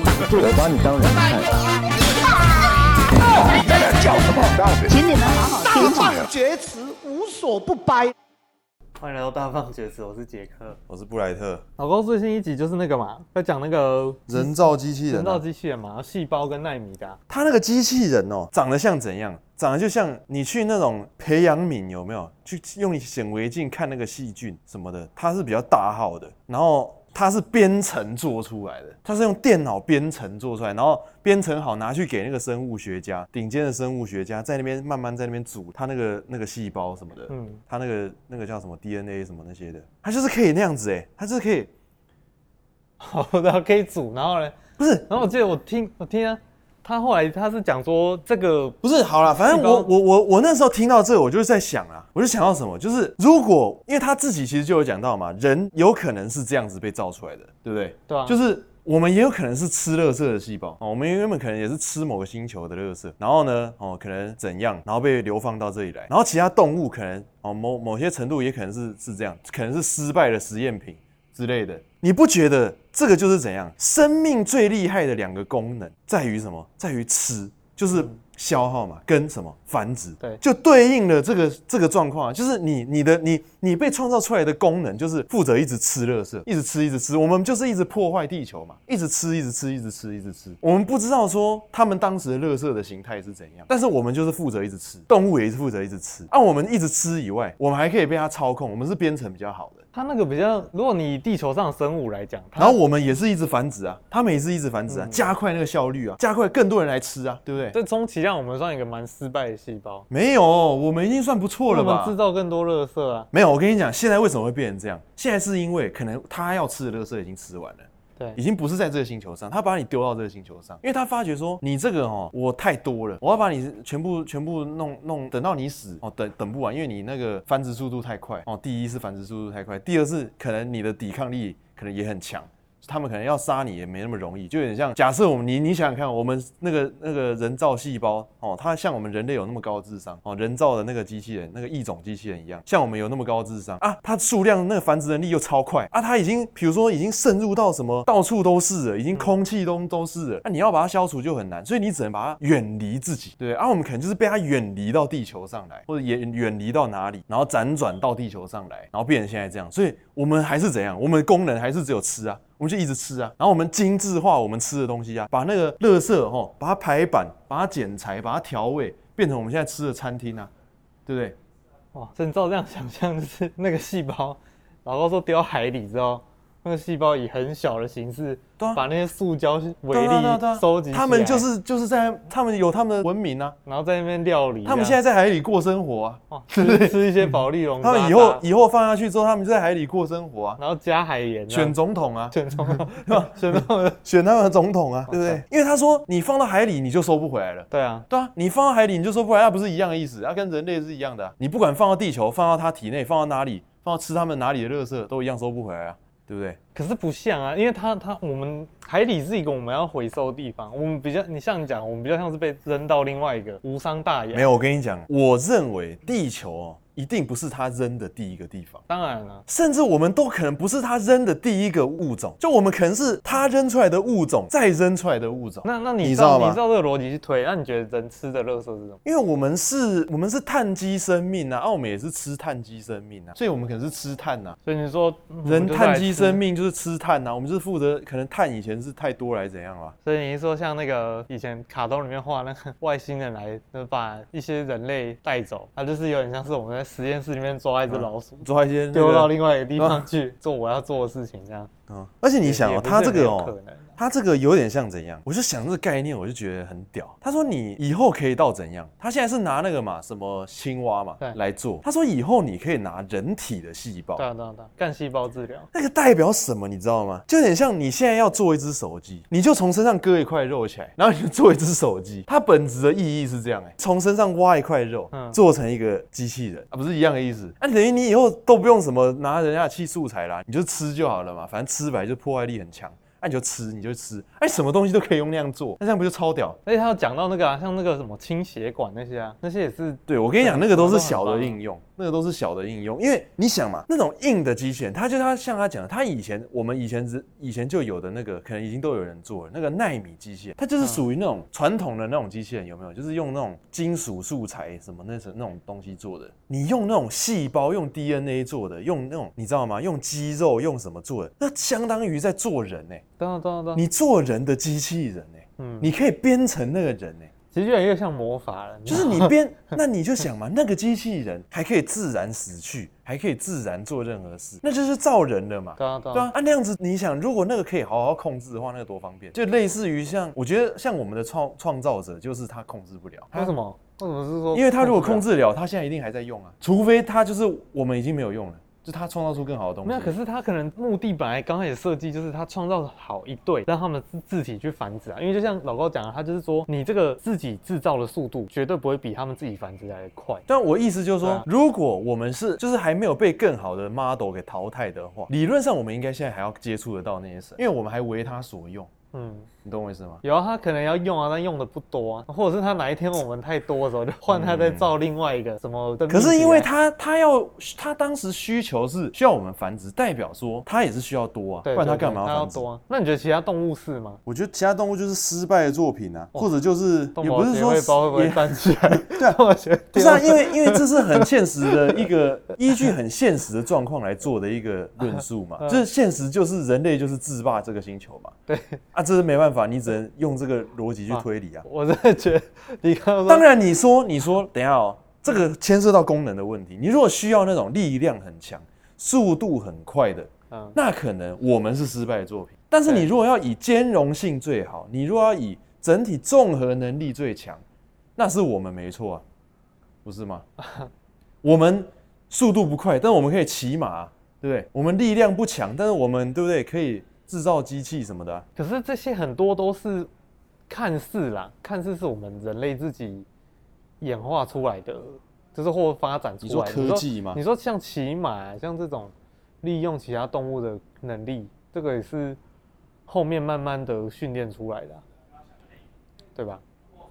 我把你当人看。叫什么？请你们好好听话。大放厥词，无所不掰。欢迎来到大放厥词，我是杰克，我是布莱特。老高最新一集就是那个嘛，要讲那个人造机器人、啊，人造机器人嘛，细胞跟奈米的、啊。他那个机器人哦，长得像怎样？长得就像你去那种培养皿有没有？去用显微镜看那个细菌什么的，它是比较大号的，然后。它是编程做出来的，它是用电脑编程做出来，然后编程好拿去给那个生物学家，顶尖的生物学家在那边慢慢在那边组它那个那个细胞什么的，嗯，它那个那个叫什么 DNA 什么那些的，它就是可以那样子哎，它就是可以，好的可以组，然后呢，不是，然后我记得我听我听啊。他后来他是讲说这个不是好了，反正我我我我那时候听到这个，我就是在想啊，我就想到什么，就是如果因为他自己其实就有讲到嘛，人有可能是这样子被造出来的，对不对？对啊，就是我们也有可能是吃垃圾的细胞哦，我们原本可能也是吃某个星球的垃圾，然后呢哦可能怎样，然后被流放到这里来，然后其他动物可能哦某某些程度也可能是是这样，可能是失败的实验品之类的。你不觉得这个就是怎样？生命最厉害的两个功能在于什么？在于吃，就是消耗嘛，跟什么繁殖？对，就对应了这个这个状况，就是你你的你你被创造出来的功能就是负责一直吃垃圾，一直吃一直吃。我们就是一直破坏地球嘛，一直吃一直吃一直吃一直吃。我们不知道说他们当时的垃圾的形态是怎样，但是我们就是负责一直吃，动物也是负责一直吃。按、啊、我们一直吃以外，我们还可以被它操控，我们是编程比较好的。它那个比较，如果你地球上的生物来讲，然后我们也是一直繁殖啊，他们也是一直繁殖啊，加快那个效率啊，加快更多人来吃啊，对不对？这充其量我们算一个蛮失败的细胞。没有，我们已经算不错了吧？我们制造更多垃圾啊。没有，我跟你讲，现在为什么会变成这样？现在是因为可能他要吃的垃圾已经吃完了。对，已经不是在这个星球上，他把你丢到这个星球上，因为他发觉说你这个哦，我太多了，我要把你全部全部弄弄，等到你死哦，等等不完，因为你那个繁殖速度太快哦。第一是繁殖速度太快，第二是可能你的抵抗力可能也很强。他们可能要杀你也没那么容易，就有点像假设我们你你想想看，我们那个那个人造细胞哦，它像我们人类有那么高智商哦，人造的那个机器人那个异种机器人一样，像我们有那么高智商啊，它数量那个繁殖能力又超快啊，它已经比如说已经渗入到什么到处都是了，已经空气都都是了，那、你要把它消除就很难，所以你只能把它远离自己，对，啊，我们可能就是被它远离到地球上来，或者远远离到哪里，然后辗转到地球上来，然后变成现在这样，所以我们还是怎样，我们的功能还是只有吃啊。我们就一直吃啊，然后我们精致化我们吃的东西啊，把那个垃圾哈，把它排版，把它剪裁，把它调味，变成我们现在吃的餐厅啊，对不对？哇，所以你照这样想象，就是那个细胞，老高说丢海里知道，那个细胞以很小的形式。把那些塑胶微粒收集，他们就是就是在他们有他们的文明啊，然后在那边料理。他们现在在海里过生活啊，哦、吃吃一些保丽龙。他们以后以后放下去之后，他们就在海里过生活啊，然后加海盐，选总统啊，选总统？选他们选他们的总统啊，对不对？因为他说你放到海里你就收不回来了。对啊，对啊，你放到海里你就收不回来，那不是一样的意思？那跟人类是一样的、啊。你不管放到地球，放到他体内，放到哪里，放到吃他们哪里的垃圾，都一样收不回来啊。对不对？可是不像啊，因为它它我们海底是一个我们要回收的地方，我们比较你像你讲，我们比较像是被扔到另外一个无伤大雅。没有，我跟你讲，我认为地球哦。一定不是他扔的第一个地方，当然了，甚至我们都可能不是他扔的第一个物种，就我们可能是他扔出来的物种，再扔出来的物种。那那你知道你知道这个逻辑去推，那你觉得人吃的垃圾是什么？因为我们是，我们是碳基生命啊，啊，我们也是吃碳基生命啊，所以我们可能是吃碳啊。所以你说人碳基生命就是吃碳啊，我们是负责可能碳以前是太多来怎样啊？所以你是说像那个以前卡通里面画那个外星人来，就把一些人类带走，它就是有点像是我们在实验室里面。抓一只老鼠，嗯、抓一些丢到另外一个地方去、嗯、做我要做的事情，这样。嗯，而且你想哦，他这个哦。他这个有点像怎样？我就想这个概念，我就觉得很屌。他说你以后可以到怎样？他现在是拿那个嘛，什么青蛙嘛来做。他说以后你可以拿人体的细胞，对啊对啊对，干细胞治疗。那个代表什么？你知道吗？就有点像你现在要做一只手机，你就从身上割一块肉起来，然后你就做一只手机。它本质的意义是这样哎，从身上挖一块肉，嗯做成一个机器人啊，不是一样的意思？那等于你以后都不用什么拿人家的器素材啦，你就吃就好了嘛，反正吃本来就破坏力很强。那、啊、你就吃，你就吃，哎，什么东西都可以用那样做，那这样不就超屌？而且他要讲到那个啊，像那个什么清血管那些啊，那些也是。对，我跟你讲，那个都是小的应用，那个都是小的应用。因为你想嘛，那种硬的机器人，它就它像他讲的，它以前我们以前只以前就有的那个，可能已经都有人做了那个奈米机器人，它就是属于那种传统的那种机器人，有没有？就是用那种金属素材什么那种那种东西做的。你用那种细胞，用 DNA 做的，用那种你知道吗？用肌肉，用什么做的？那相当于在做人呢、欸。对啊对啊对啊，你做人的机器人呢、欸？嗯，你可以编成那个人呢、欸。其实越来越像魔法了，就是你编，那你就想嘛，那个机器人还可以自然死去，还可以自然做任何事，那就是造人了嘛。对啊，对啊那样子，你想，如果那个可以好好控制的话，那个多方便。就类似于像，我觉得像我们的创创造者，就是他控制不了。为什么？为什么是说？因为他如果控制了，他现在一定还在用啊，除非他就是我们已经没有用了。是他创造出更好的东西。没有，可是他可能目的本来刚开始设计就是他创造好一对，让他们自自体去繁殖啊。因为就像老高讲的，他就是说你这个自己制造的速度绝对不会比他们自己繁殖来的快。但我意思就是说，啊、如果我们是就是还没有被更好的 model 给淘汰的话，理论上我们应该现在还要接触得到那些神，因为我们还为他所用。嗯，你懂我意思吗？有啊，他可能要用啊，但用的不多啊，或者是他哪一天我们太多的时候，就换他再造另外一个什么。可是因为他他要他当时需求是需要我们繁殖，代表说他也是需要多啊，不然他干嘛要繁殖？那你觉得其他动物是吗？我觉得其他动物就是失败的作品啊，或者就是也不是说会不会站起来？对啊，不是啊，因为因为这是很现实的一个依据很现实的状况来做的一个论述嘛，就是现实就是人类就是制霸这个星球嘛。对啊，这是没办法，你只能用这个逻辑去推理啊。我真的觉得，你刚刚，当然你说你说，等一下哦，这个牵涉到功能的问题。你如果需要那种力量很强、速度很快的，嗯，那可能我们是失败的作品。但是你如果要以兼容性最好，你如果要以整体综合能力最强，那是我们没错啊，不是吗？我们速度不快，但我们可以骑马，对不对？我们力量不强，但是我们对不对？可以。制造机器什么的、啊，可是这些很多都是看似啦，看似是我们人类自己演化出来的，就是或发展出来的。你说科技吗？你说像骑马，像这种利用其他动物的能力，这个也是后面慢慢的训练出来的、啊，对吧？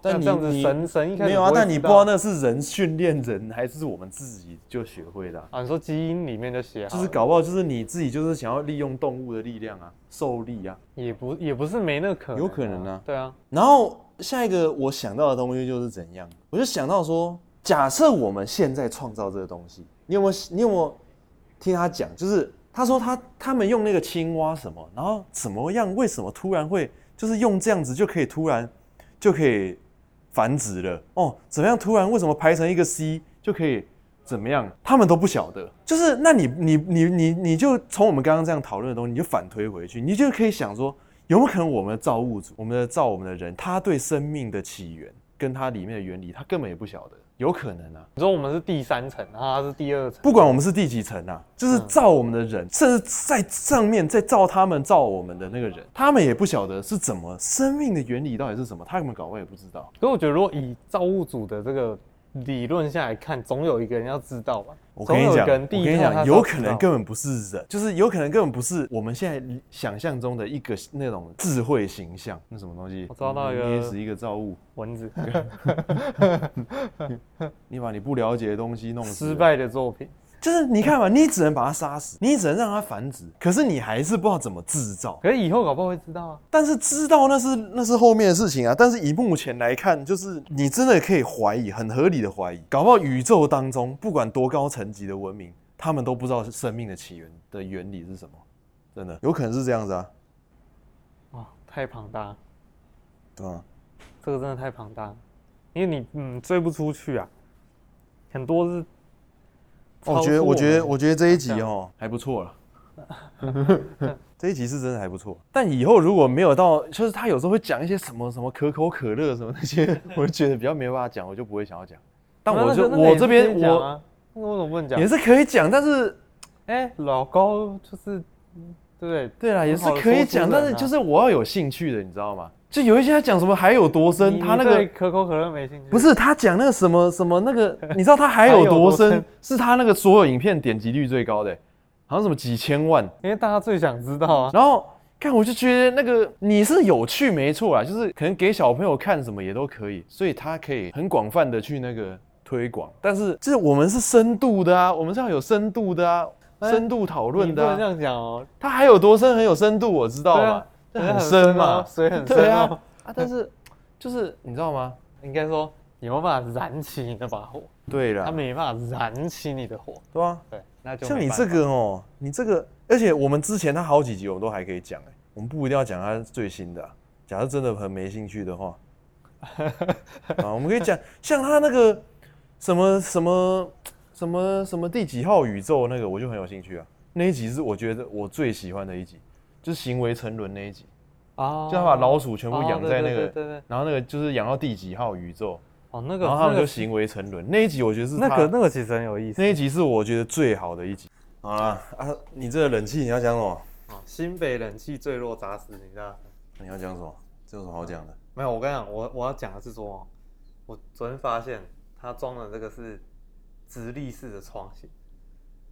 但这样子神神一开始没有啊，但你不知道那是人训练人，还是我们自己就学会的啊？啊你说基因里面就写，就是搞不好就是你自己就是想要利用动物的力量啊，受力啊，也不也不是没那个可能，有可能啊，对啊。然后下一个我想到的东西就是怎样，我就想到说，假设我们现在创造这个东西，你有没有你有没有听他讲？就是他说他他们用那个青蛙什么，然后怎么样？为什么突然会就是用这样子就可以突然就可以。繁殖了哦，怎么样？突然为什么排成一个 C 就可以怎么样？他们都不晓得。就是那你你你你你就从我们刚刚这样讨论的东西，你就反推回去，你就可以想说，有没有可能我们的造物主，我们的造我们的人，他对生命的起源跟它里面的原理，他根本也不晓得。有可能啊，你说我们是第三层，然后他是第二层，不管我们是第几层啊，就是造我们的人，嗯、甚至在上面在造他们造我们的那个人，他们也不晓得是怎么生命的原理到底是什么，他们搞我也不知道。可是我觉得，如果以造物主的这个理论下来看，总有一个人要知道吧。我跟你讲，我跟你讲，有可能根本不是人，就是有可能根本不是我们现在想象中的一个那种智慧形象。那什么东西？我抓到一个捏死一个造物蚊子。你把你不了解的东西弄死。失败的作品。就是你看嘛，你只能把它杀死，你只能让它繁殖，可是你还是不知道怎么制造。可是以后搞不好会知道啊。但是知道那是那是后面的事情啊。但是以目前来看，就是你真的可以怀疑，很合理的怀疑，搞不好宇宙当中不管多高层级的文明，他们都不知道是生命的起源的原理是什么。真的有可能是这样子啊。哇，太庞大。对啊，这个真的太庞大，因为你嗯追不出去啊，很多是。我觉得，我觉得，我觉得这一集哦还不错了。这一集是真的还不错，但以后如果没有到，就是他有时候会讲一些什么什么可口可乐什么那些，我就觉得比较没办法讲，我就不会想要讲。但我就我这边我那我怎么不能讲？也是可以讲，但是哎，老高就是对对对啦，也是可以讲，但是就是我要有兴趣的，你知道吗？就有一些他讲什么海有多深，他那个可口可乐没兴趣。不是他讲那个什么什么那个，你知道他还有多深？是他那个所有影片点击率最高的，好像什么几千万，因为大家最想知道啊。然后看我就觉得那个你是有趣没错啊，就是可能给小朋友看什么也都可以，所以他可以很广泛的去那个推广，但是这我们是深度的啊，我们是要有深度的啊，深度讨论的、啊。不能这样讲哦，他还有多深？很有深度，我知道啊、很深嘛，水很深啊。啊，啊但是就是你知道吗？应该说你没办法燃起你那把火。对了，他没办法燃起你的火，对吧、啊？对，那就像你这个哦，你这个，而且我们之前他好几集我们都还可以讲哎，我们不一定要讲他最新的、啊。假如真的很没兴趣的话，啊，我们可以讲像他那个什么什么什么什么第几号宇宙那个，我就很有兴趣啊。那一集是我觉得我最喜欢的一集，就是行为沉沦那一集啊，就他把老鼠全部养在那个，然后那个就是养到第几号宇宙哦，那个，然后他们就行为沉沦那一集，我觉得是那个那个其实很有意思，那一集是我觉得最好的一集。好了啊，你这个冷气你要讲什么？新北冷气坠落砸死，你知道？你要讲什么？这有什么好讲的？没有，我跟你讲，我我要讲的是说，我昨天发现他装的这个是直立式的窗型，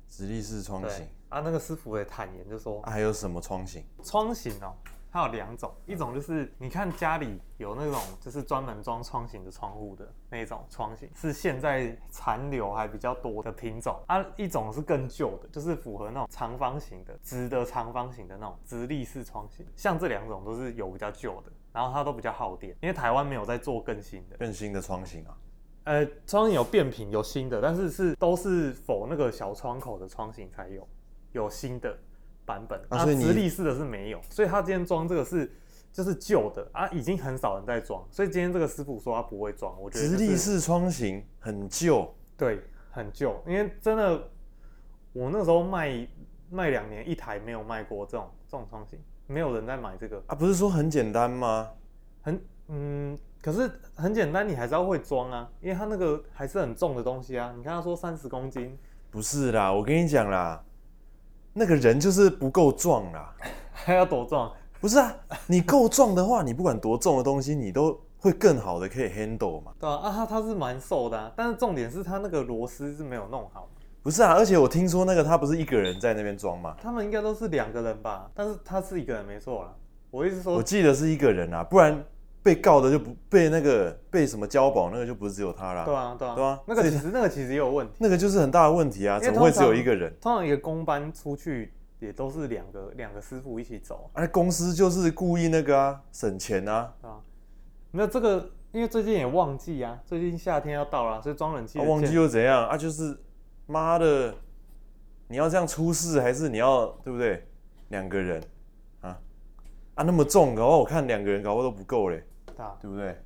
直立式窗型啊，那个师傅也坦言就说，啊，还有什么窗型？窗型哦。它有两种，一种就是你看家里有那种就是专门装窗型的窗户的那种窗型，是现在残留还比较多的品种啊。一种是更旧的，就是符合那种长方形的直的长方形的那种直立式窗型。像这两种都是有比较旧的，然后它都比较耗电，因为台湾没有在做更新的更新的窗型啊。呃，窗型有变频有新的，但是是都是否那个小窗口的窗型才有有新的。版本啊，直立式的是没有，所以他今天装这个是就是旧的啊，已经很少人在装，所以今天这个师傅说他不会装，我觉得、就是、直立式窗型很旧，对，很旧，因为真的我那时候卖卖两年一台没有卖过这种这种窗型，没有人在买这个啊，不是说很简单吗？很嗯，可是很简单，你还是要会装啊，因为它那个还是很重的东西啊，你看他说三十公斤，不是啦，我跟你讲啦。那个人就是不够壮啦，还要多壮？不是啊，你够壮的话，你不管多重的东西，你都会更好的可以 handle 嘛。对啊，啊他他是蛮瘦的啊，但是重点是他那个螺丝是没有弄好。不是啊，而且我听说那个他不是一个人在那边装吗？他们应该都是两个人吧，但是他是一个人没错啦。我意思说，我记得是一个人啊，不然。被告的就不被那个被什么交保，那个就不是只有他啦。对啊，对啊，对啊。那个其实那个其实也有问题。那个就是很大的问题啊，怎么会只有一个人？通常一个公班出去也都是两个两个师傅一起走。哎，公司就是故意那个啊，省钱啊。啊，没有这个，因为最近也旺季啊，最近夏天要到了，所以装冷气。旺季又怎样啊？就是妈的，你要这样出事，还是你要对不对？两个人啊啊，那么重，搞不好我看两个人搞不好都不够嘞。对不对？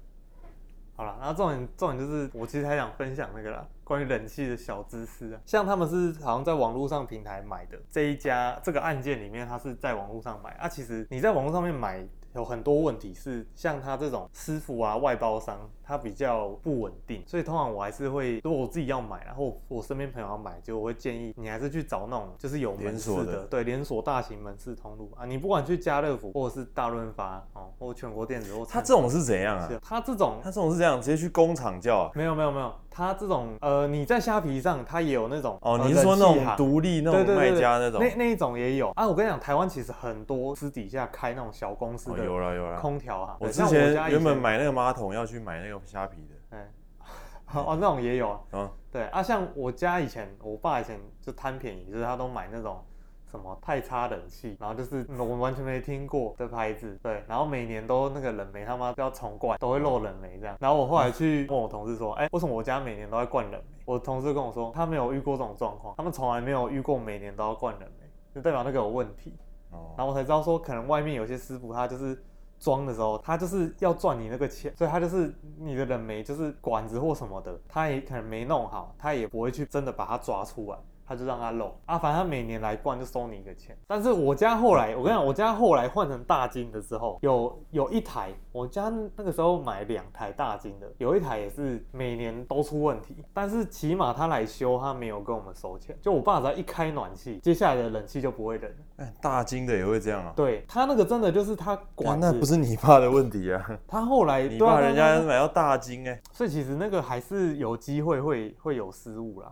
好了，然后重点重点就是，我其实还想分享那个啦，关于冷气的小知识啊。像他们是好像在网络上平台买的这一家，这个案件里面，他是在网络上买啊。其实你在网络上面买。有很多问题是像他这种师傅啊，外包商，他比较不稳定，所以通常我还是会，如果我自己要买，然后我身边朋友要买，就我会建议你还是去找那种就是有门市的，的对，连锁大型门市通路啊，你不管去家乐福或者是大润发哦，或全国电子或它这种是怎样啊？它这种它这种是这样，直接去工厂叫啊？没有没有没有，它这种呃你在虾皮上它也有那种哦，你是说那种独立那种卖家那种？那那一种也有啊。我跟你讲，台湾其实很多私底下开那种小公司的，有了有了空。调啊！我之前原本买那个马桶要去买那个虾皮的，哎，哦，那种也有啊。嗯，对啊，像我家以前，我爸以前就贪便宜，就是他都买那种什么太差冷气，然后就是我们完全没听过的牌子，对，然后每年都那个冷媒他妈都要重灌，都会漏冷媒这样。然后我后来去问我同事说，哎，为什么我家每年都在灌冷媒？我同事跟我说，他没有遇过这种状况，他们从来没有遇过每年都要灌冷媒，就代表那个有问题。哦，然后我才知道说，可能外面有些师傅他就是。装的时候，他就是要赚你那个钱，所以他就是你的冷媒，就是管子或什么的，他也可能没弄好，他也不会去真的把它抓出来。他就让他漏啊，反正他每年来灌就收你一个钱。但是我家后来，我跟你讲，我家后来换成大金的时候，有有一台，我家那个时候买两台大金的，有一台也是每年都出问题。但是起码他来修，他没有跟我们收钱。就我爸只要一开暖气，接下来的冷气就不会冷。哎，大金的也会这样啊？对，他那个真的就是他管，那不是你爸的问题啊。他后来 你爸人家买到大金哎，所以其实那个还是有机会会会有失误啦，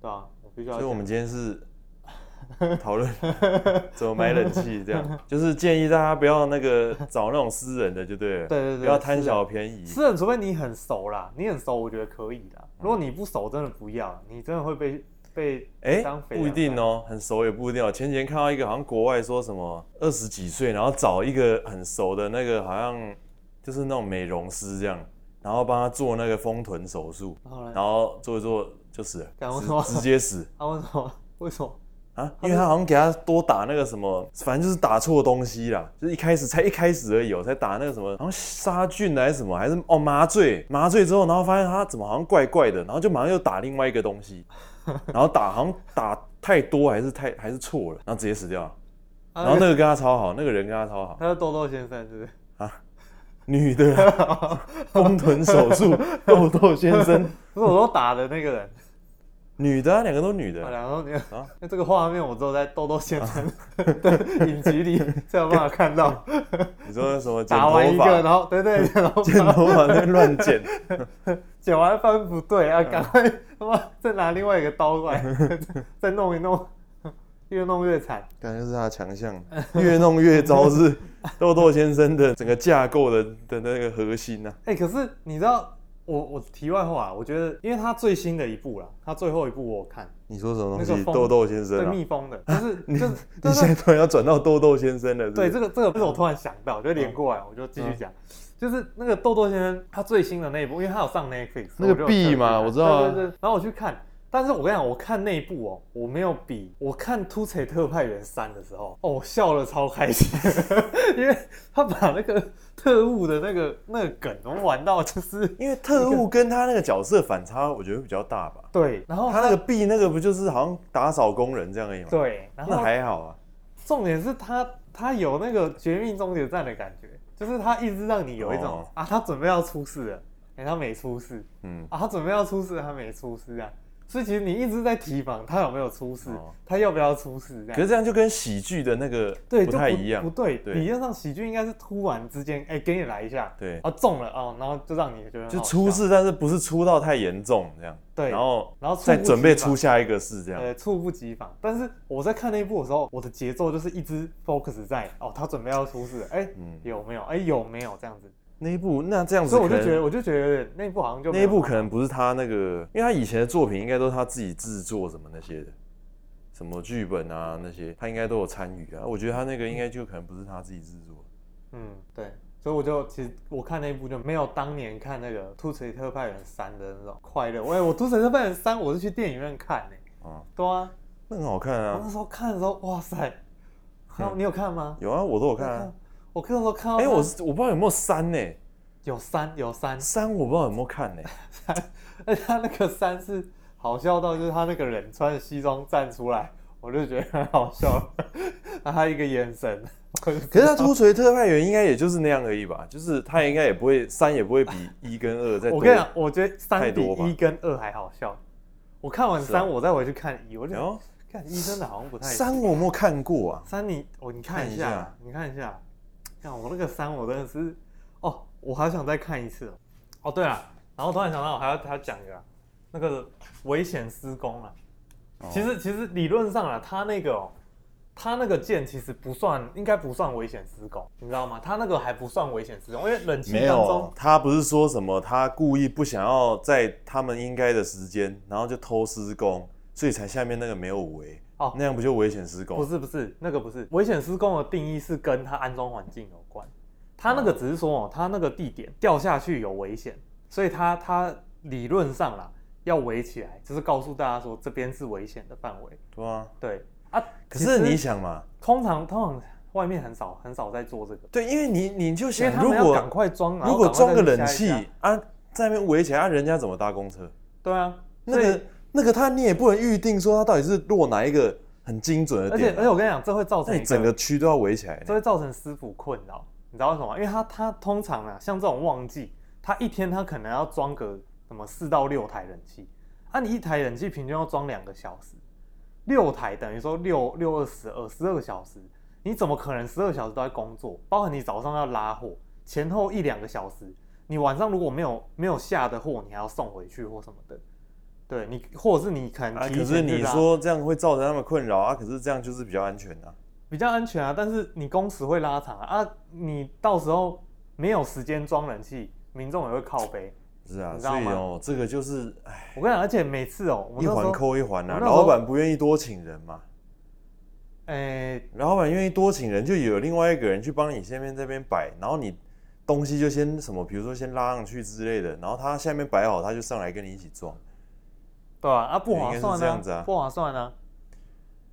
对吧？所以，我们今天是讨论怎么买冷气，这样就是建议大家不要那个找那种私人的就对了，对对对，不要贪小便宜。私人除非你很熟啦，你很熟，我觉得可以的。如果你不熟，真的不要，你真的会被被哎，不一定哦，很熟也不一定哦。前几天看到一个好像国外说什么二十几岁，然后找一个很熟的那个好像就是那种美容师这样，然后帮他做那个丰臀手术，然后做一做就死了，直接死。啊？为什么？为什么？啊，因为他好像给他多打那个什么，反正就是打错东西啦，就是一开始才一开始而已，喔，才打那个什么，好像杀菌还是什么，还是哦麻醉，麻醉之后，然后发现他怎么好像怪怪的，然后就马上又打另外一个东西，然后打好像打太多还是太还是错了，然后直接死掉了。然后那个跟他超好，那个人跟他超好。他是豆豆先生是不是？啊，女的，丰臀手术，豆豆先生，不是我说打的那个人。女的，两个都女的，两个都女的啊。那这个画面我只有在豆豆先生的影集里才有办法看到。你说什么？打完一个，然后对对，然后 剪头发在乱剪，剪完发现不对啊，赶快他妈再拿另外一个刀过来，再弄一弄，越弄越惨。感觉是他的强项，越弄越糟，是 豆豆先生的整个架构的的那个核心呐。哎，可是你知道？我我题外话，啊我觉得，因为他最新的一部啦，他最后一部我有看。你说什么东西？豆豆先生？对，蜜蜂的，就 是就是，你现在突然要转到豆豆先生了。对，这个这个不是我突然想到，就连过来，我就继续讲，就是那个豆豆先生他最新的那一部，因为他有上 Netflix，那个 B 嘛，我知道。对对对。然后我去看，但是我跟你讲，我看那一部哦，我没有比我看《突锤特派员三》的时候，哦，我笑了超开心，因为他把那个。特务的那个那个梗，我们玩到就是 因为特务跟他那个角色反差，我觉得比较大吧。对，然后他那个 B 那个不就是好像打扫工人这样而已吗？对，然后那还好啊。重点是他他有那个绝命终结站的感觉，就是他一直让你有一种、哦、啊，他准备要出事了，哎、欸，他没出事，嗯，啊，他准备要出事，他没出事啊。所以其实你一直在提防他有没有出事，哦、他要不要出事？可是这样就跟喜剧的那个对不太一样，不对。理论上喜剧应该是突然之间，哎、欸，给你来一下，对，啊中了哦，然后就让你觉得就出事，但是不是出到太严重这样。对，然后然后再准备出下一个事这样。对，猝不及防。但是我在看那一部的时候，我的节奏就是一直 focus 在哦，他准备要出事，哎、有没有？哎、欸，有没有这样子？那一部那这样子，所以我就觉得，我就觉得那一部好像就那一部可能不是他那个，因为他以前的作品应该都是他自己制作什么那些的，什么剧本啊那些，他应该都有参与啊。我觉得他那个应该就可能不是他自己制作。嗯，对，所以我就其实我看那一部就没有当年看那个《突贼特派员三》的那种快乐。喂，我《突贼特派员三》我是去电影院看呢。啊，对啊，那很好看啊。我那时候看的时候，哇塞，好，你有看吗？有啊，我都有看啊。我看的时候看到，哎，我是我不知道有没有三呢？有三有三三，我不知道有没有看呢。三，而且他那个三是好笑到，就是他那个人穿着西装站出来，我就觉得很好笑。他一个眼神，可是他突锤特派员应该也就是那样而已吧？就是他应该也不会三，也不会比一跟二再多。我跟你讲，我觉得三比一跟二还好笑。我看完三，我再回去看一，我就看一真的好像不太。三我有没有看过啊？三你我，你看一下，你看一下。看我那个三，我真的是哦，我还想再看一次哦。对了，然后突然想到，我还要还要讲一个那个危险施工啊。其实其实理论上啊，他那个哦，他那个键其实不算，应该不算危险施工，你知道吗？他那个还不算危险施工，因为冷气当中没有，他不是说什么他故意不想要在他们应该的时间，然后就偷施工，所以才下面那个没有围。哦，那样不就危险施工？不是不是，那个不是危险施工的定义是跟它安装环境有关。它那个只是说哦，它那个地点掉下去有危险，所以它它理论上啦要围起来，就是告诉大家说这边是危险的范围。对啊，对啊。可是你想嘛，通常通常外面很少很少在做这个。对，因为你你就想，如果赶快装，如果装个冷气啊，在那边围起来，啊，人家怎么搭公车？对啊，那个。那个他你也不能预定说他到底是落哪一个很精准的点，而且而且我跟你讲，这会造成整个区都要围起来，这会造成师傅困扰。你知道为什么吗？因为他他通常啊，像这种旺季，他一天他可能要装个什么四到六台冷气，啊，你一台冷气平均要装两个小时，六台等于说六六二十二十二个小时，你怎么可能十二小时都在工作？包含你早上要拉货，前后一两个小时，你晚上如果没有没有下的货，你还要送回去或什么的。对你，或者是你可能啊，可是你说这样会造成他们困扰啊，可是这样就是比较安全啊，比较安全啊，但是你工时会拉长啊，啊你到时候没有时间装冷气，民众也会靠背。是啊，所以哦，这个就是，哎，我跟你讲，而且每次哦，一环扣一环啊，老板不愿意多请人嘛，哎、欸，老板愿意多请人，就有另外一个人去帮你下面这边摆，然后你东西就先什么，比如说先拉上去之类的，然后他下面摆好，他就上来跟你一起装，对啊，啊不划算啊，这样子啊，不划算啊，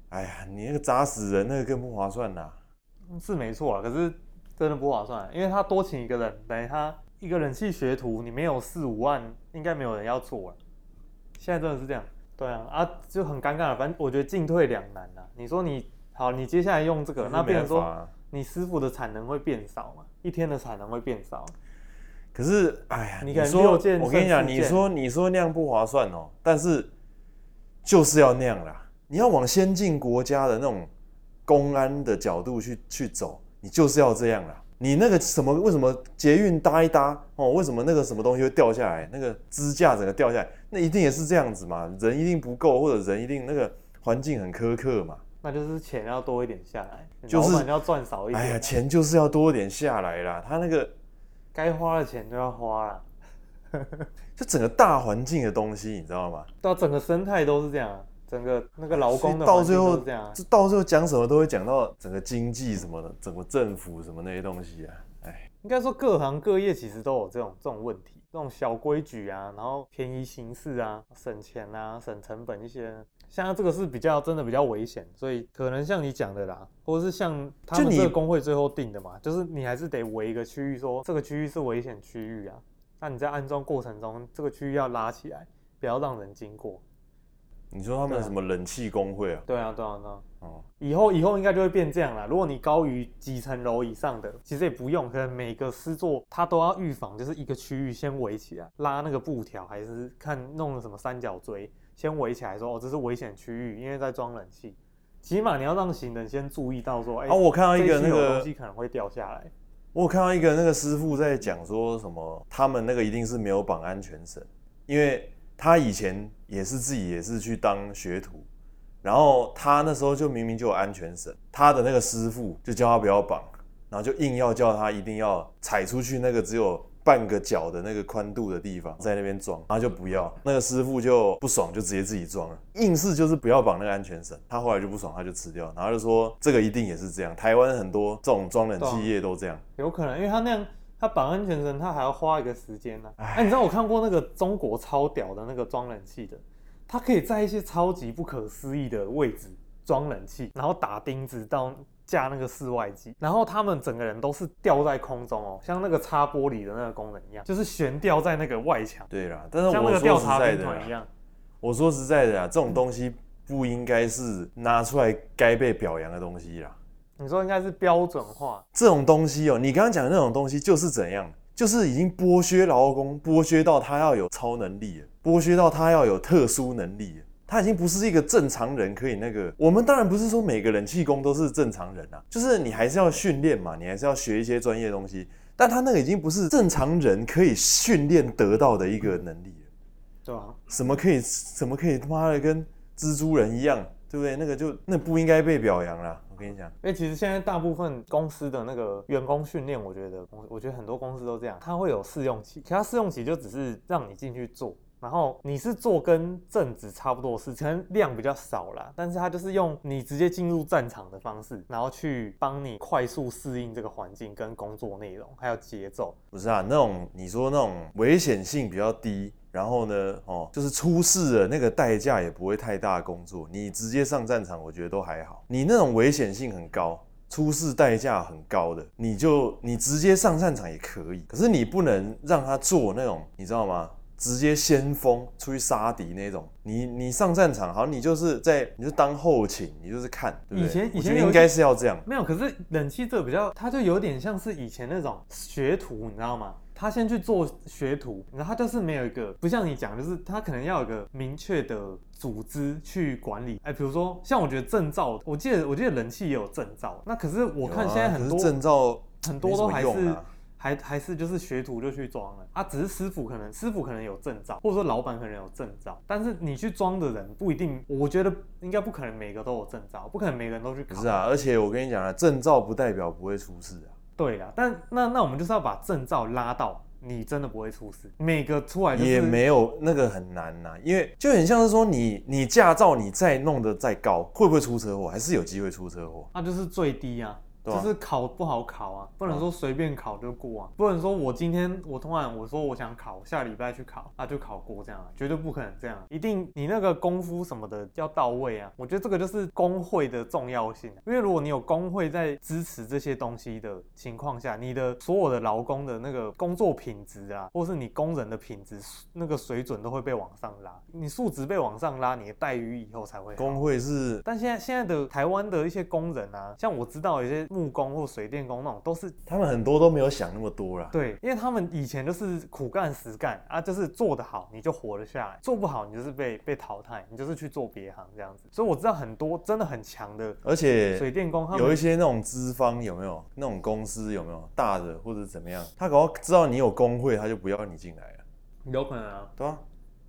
哎呀，你那个砸死人，那个更不划算呐、啊，是没错啊，可是真的不划算，因为他多请一个人，等于他。一个冷气学徒，你没有四五万，应该没有人要做了。现在真的是这样，对啊，啊就很尴尬了。反正我觉得进退两难啊。你说你好，你接下来用这个，那变成说你师傅的产能会变少嘛？一天的产能会变少。可是，哎呀，你，你说，我跟你讲，你说你说那样不划算哦，但是就是要那样啦。你要往先进国家的那种公安的角度去去走，你就是要这样啦。你那个什么？为什么捷运搭一搭哦？为什么那个什么东西会掉下来？那个支架整个掉下来，那一定也是这样子嘛？人一定不够，或者人一定那个环境很苛刻嘛？那就是钱要多一点下来，就是要赚少一点。哎呀，钱就是要多一点下来啦。他那个该花的钱就要花了，就整个大环境的东西，你知道吗？到整个生态都是这样。整个那个劳工的到最后这样，这到最后讲什么都会讲到整个经济什么的，整个政府什么那些东西啊，哎，应该说各行各业其实都有这种这种问题，这种小规矩啊，然后便宜行事啊，省钱啊，省成本一些，像这个是比较真的比较危险，所以可能像你讲的啦，或者是像他们这个工会最后定的嘛，就，就是你还是得围一个区域，说这个区域是危险区域啊，那你在安装过程中，这个区域要拉起来，不要让人经过。你说他们什么冷气工会啊？对啊，对啊，对啊。哦，以后以后应该就会变这样啦。如果你高于几层楼以上的，其实也不用，可能每个施作他都要预防，就是一个区域先围起来，拉那个布条，还是看弄了什么三角锥，先围起来说，哦，这是危险区域，因为在装冷气。起码你要让行人先注意到说，哎、欸，啊，我看到一个那个东西可能会掉下来。我有看到一个那个师傅在讲说什么，他们那个一定是没有绑安全绳，因为。他以前也是自己也是去当学徒，然后他那时候就明明就有安全绳，他的那个师傅就叫他不要绑，然后就硬要叫他一定要踩出去那个只有半个脚的那个宽度的地方，在那边装，然后就不要，那个师傅就不爽，就直接自己装了，硬是就是不要绑那个安全绳，他后来就不爽，他就辞掉，然后就说这个一定也是这样，台湾很多这种装冷气业都这样，有可能，因为他那样。他绑安全绳，他还要花一个时间呢、啊。哎，你知道我看过那个中国超屌的那个装冷气的，他可以在一些超级不可思议的位置装冷气，然后打钉子到架那个室外机，然后他们整个人都是吊在空中哦，像那个擦玻璃的那个功能一样，就是悬吊在那个外墙。对啦，但是我像那个调查兵团一样。我说实在的啊，这种东西不应该是拿出来该被表扬的东西啦。你说应该是标准化这种东西哦，你刚刚讲的那种东西就是怎样？就是已经剥削劳工，剥削到他要有超能力了，剥削到他要有特殊能力了，他已经不是一个正常人可以那个。我们当然不是说每个人气功都是正常人啊，就是你还是要训练嘛，你还是要学一些专业东西。但他那个已经不是正常人可以训练得到的一个能力了，对啊，什么可以什么可以他妈的跟蜘蛛人一样，对不对？那个就那不应该被表扬啦。我跟你讲，因为其实现在大部分公司的那个员工训练，我觉得，我觉得很多公司都这样，他会有试用期，其他试用期就只是让你进去做，然后你是做跟正职差不多的事，可能量比较少啦，但是他就是用你直接进入战场的方式，然后去帮你快速适应这个环境跟工作内容，还有节奏。不是啊，那种你说那种危险性比较低。然后呢，哦，就是出事了，那个代价也不会太大。工作你直接上战场，我觉得都还好。你那种危险性很高，出事代价很高的，你就你直接上战场也可以。可是你不能让他做那种，你知道吗？直接先锋出去杀敌那种。你你上战场，好，你就是在你就当后勤，你就是看。对不对？以前以前应该是要这样。没有，可是冷气这比较，它就有点像是以前那种学徒，你知道吗？他先去做学徒，然后他就是没有一个，不像你讲，就是他可能要有一个明确的组织去管理。哎，比如说像我觉得证照，我记得我记得冷气也有证照，那可是我看现在很多证照很多都还是还还是就是学徒就去装了啊？只是师傅可能师傅可能有证照，或者说老板可能有证照，但是你去装的人不一定，我觉得应该不可能每个都有证照，不可能每个人都去考。不是啊，而且我跟你讲啊，证照不代表不会出事啊。对啦，但那那我们就是要把证照拉到。你真的不会出事，每个出来也没有那个很难呐、啊，因为就很像是说你你驾照你再弄得再高，会不会出车祸？还是有机会出车祸？那就是最低啊。就是考不好考啊，不能说随便考就过啊，不能说我今天我突然我说我想考，下礼拜去考啊就考过这样，绝对不可能这样，一定你那个功夫什么的要到位啊。我觉得这个就是工会的重要性，因为如果你有工会在支持这些东西的情况下，你的所有的劳工的那个工作品质啊，或是你工人的品质那个水准都会被往上拉，你素质被往上拉，你的待遇以后才会。工会是，但现在现在的台湾的一些工人啊，像我知道有些。木工或水电工那种都是，他们很多都没有想那么多啦。对，因为他们以前就是苦干实干啊，就是做得好你就活了下来，做不好你就是被被淘汰，你就是去做别行这样子。所以我知道很多真的很强的，而且水电工有一些那种资方有没有那种公司有没有大的或者怎么样，他搞知道你有工会，他就不要你进来了。有可能啊，对啊。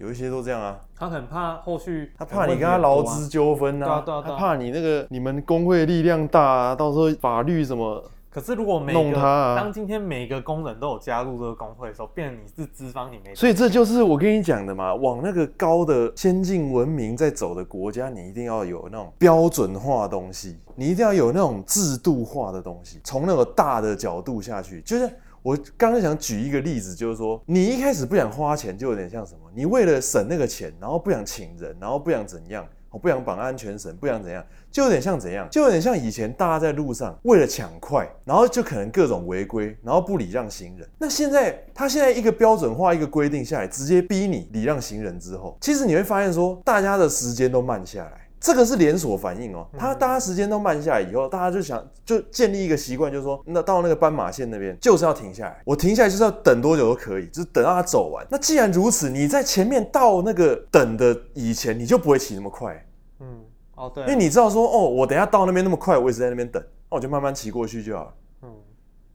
有一些都这样啊，他很怕后续，他怕你跟他劳资纠纷呐，他怕你那个你们工会力量大啊，到时候法律什么。可是如果每个当今天每个工人都有加入这个工会的时候，变成你是资方，你没。所以这就是我跟你讲的嘛，往那个高的先进文明在走的国家，你一定要有那种标准化的东西，你一定要有那种制度化的东西，从那个大的角度下去，就是。我刚刚想举一个例子，就是说，你一开始不想花钱，就有点像什么？你为了省那个钱，然后不想请人，然后不想怎样，我不想绑安全绳，不想怎样，就有点像怎样？就有点像以前大家在路上为了抢快，然后就可能各种违规，然后不礼让行人。那现在他现在一个标准化一个规定下来，直接逼你礼让行人之后，其实你会发现说，大家的时间都慢下来。这个是连锁反应哦，他大家时间都慢下来以后，大家就想就建立一个习惯，就是说，那到那个斑马线那边就是要停下来，我停下来就是要等多久都可以，就是等到他走完。那既然如此，你在前面到那个等的以前，你就不会骑那么快。嗯，哦对，因为你知道说，哦，我等下到那边那么快，我一直在那边等，那我就慢慢骑过去就好了。嗯，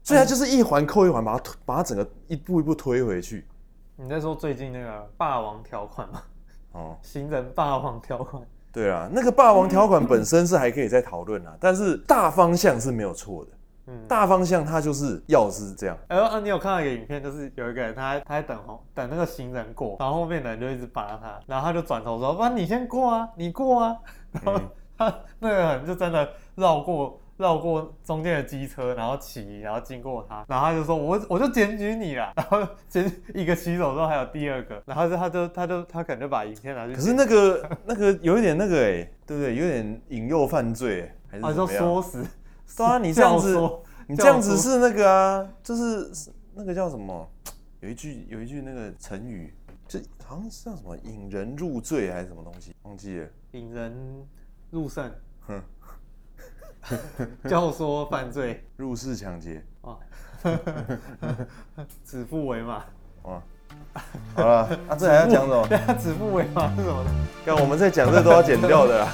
所以它就是一环扣一环，把它推，把它整个一步一步推回去。你在说最近那个霸王条款吗？哦，行人霸王条款。对啊，那个霸王条款本身是还可以再讨论啊，但是大方向是没有错的。嗯，大方向它就是要是这样。哎呦，啊，你有看到一个影片，就是有一个人他他在等红等那个行人过，然后后面的人就一直扒他，然后他就转头说：“不然你先过啊，你过啊。”然后他 那个人就真的绕过。绕过中间的机车，然后骑，然后经过他，然后他就说：“我我就检举你了。”然后检一个骑手之后，还有第二个，然后就他就他就他可能就把影片拿去。可是那个那个有一点那个哎、欸，对不对？有点引诱犯罪，还是怎么样？啊，说死。对啊，你这样子，你这样子是那个啊，就是那个叫什么？有一句有一句那个成语，就好像是叫什么“引人入罪”还是什么东西，忘记了。引人入胜。哼。教唆犯罪，入室抢劫，啊，指腹为马，哇，好了，啊，这还要讲什么？指腹为马是什么？看我们在讲这都要剪掉的啦。